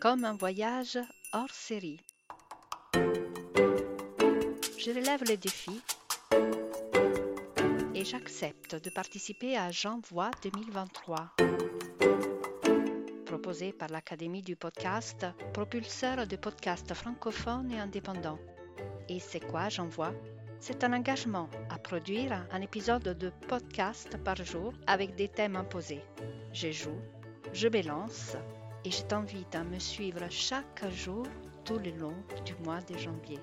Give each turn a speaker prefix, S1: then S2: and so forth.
S1: comme un voyage hors série. Je relève le défi et j'accepte de participer à J'envoie 2023, proposé par l'Académie du podcast, propulseur de podcasts francophones et indépendants. Et c'est quoi J'envoie C'est un engagement à produire un épisode de podcast par jour avec des thèmes imposés. Je joue, je balance et je t'invite à me suivre chaque jour tout le long du mois de janvier.